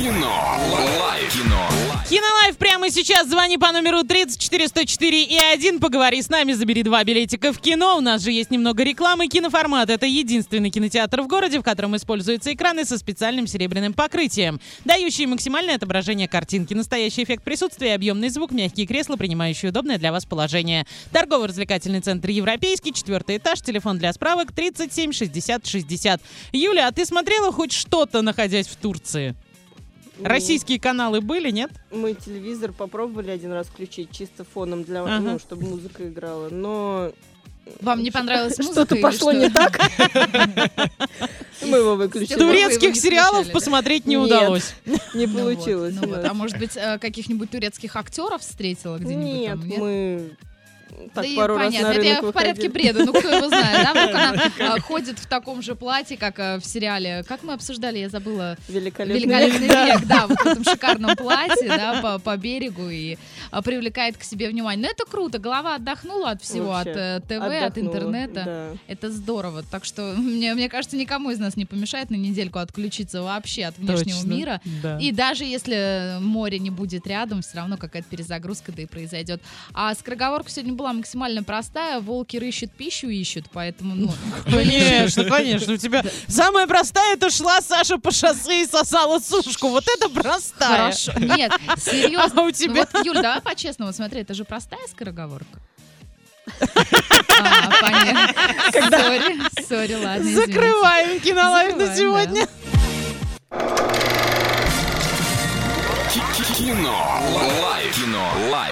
Кино. Лайф. Кино. Лайф. Кинолайф прямо сейчас. Звони по номеру 34 104 и 1. Поговори с нами, забери два билетика в кино. У нас же есть немного рекламы. Киноформат — это единственный кинотеатр в городе, в котором используются экраны со специальным серебряным покрытием, дающие максимальное отображение картинки, настоящий эффект присутствия, объемный звук, мягкие кресла, принимающие удобное для вас положение. Торгово-развлекательный центр «Европейский», четвертый этаж, телефон для справок 37 60 60. Юля, а ты смотрела хоть что-то, находясь в Турции? Российские каналы были, нет? Мы телевизор попробовали один раз включить чисто фоном для, Ага. ну, чтобы музыка играла, но Вам не понравилась музыка? что-то пошло что? не так. Мы его выключили. Турецких сериалов посмотреть не удалось. Не Ну получилось. ну. А может быть, э, каких-нибудь турецких актеров встретила где-нибудь Нет, там? мы так да пару раз понятно, на это я рынок в порядке бреда, ну кто его знает, да? Вдруг она а, ходит в таком же платье, как э, в сериале, как мы обсуждали, я забыла, Великолепный «Великолепный век, да. век», да, вот в этом шикарном платье, да, по, по берегу и а, привлекает к себе внимание. Но это круто, голова отдохнула от всего, Вообще, от э, ТВ, от интернета. да. Это здорово. Так что мне, мне кажется, никому из нас не помешает на недельку отключиться вообще от внешнего Точно. мира. Да. И даже если море не будет рядом, все равно какая-то перезагрузка да и произойдет. А скороговорка сегодня была максимально простая. Волки рыщут, пищу ищут, поэтому, ну, Конечно, конечно. У тебя самая простая, это шла Саша по шоссе и сосала сушку. Вот это простая. хорошо. Нет, серьезно. А у тебя? Вот, Юль, давай по-честному, смотри, это же простая скороговорка. А, понятно. Sorry, sorry, ладно, извините. Закрываем кинолайф на сегодня. Кино. Лайф. Кино. Лайф.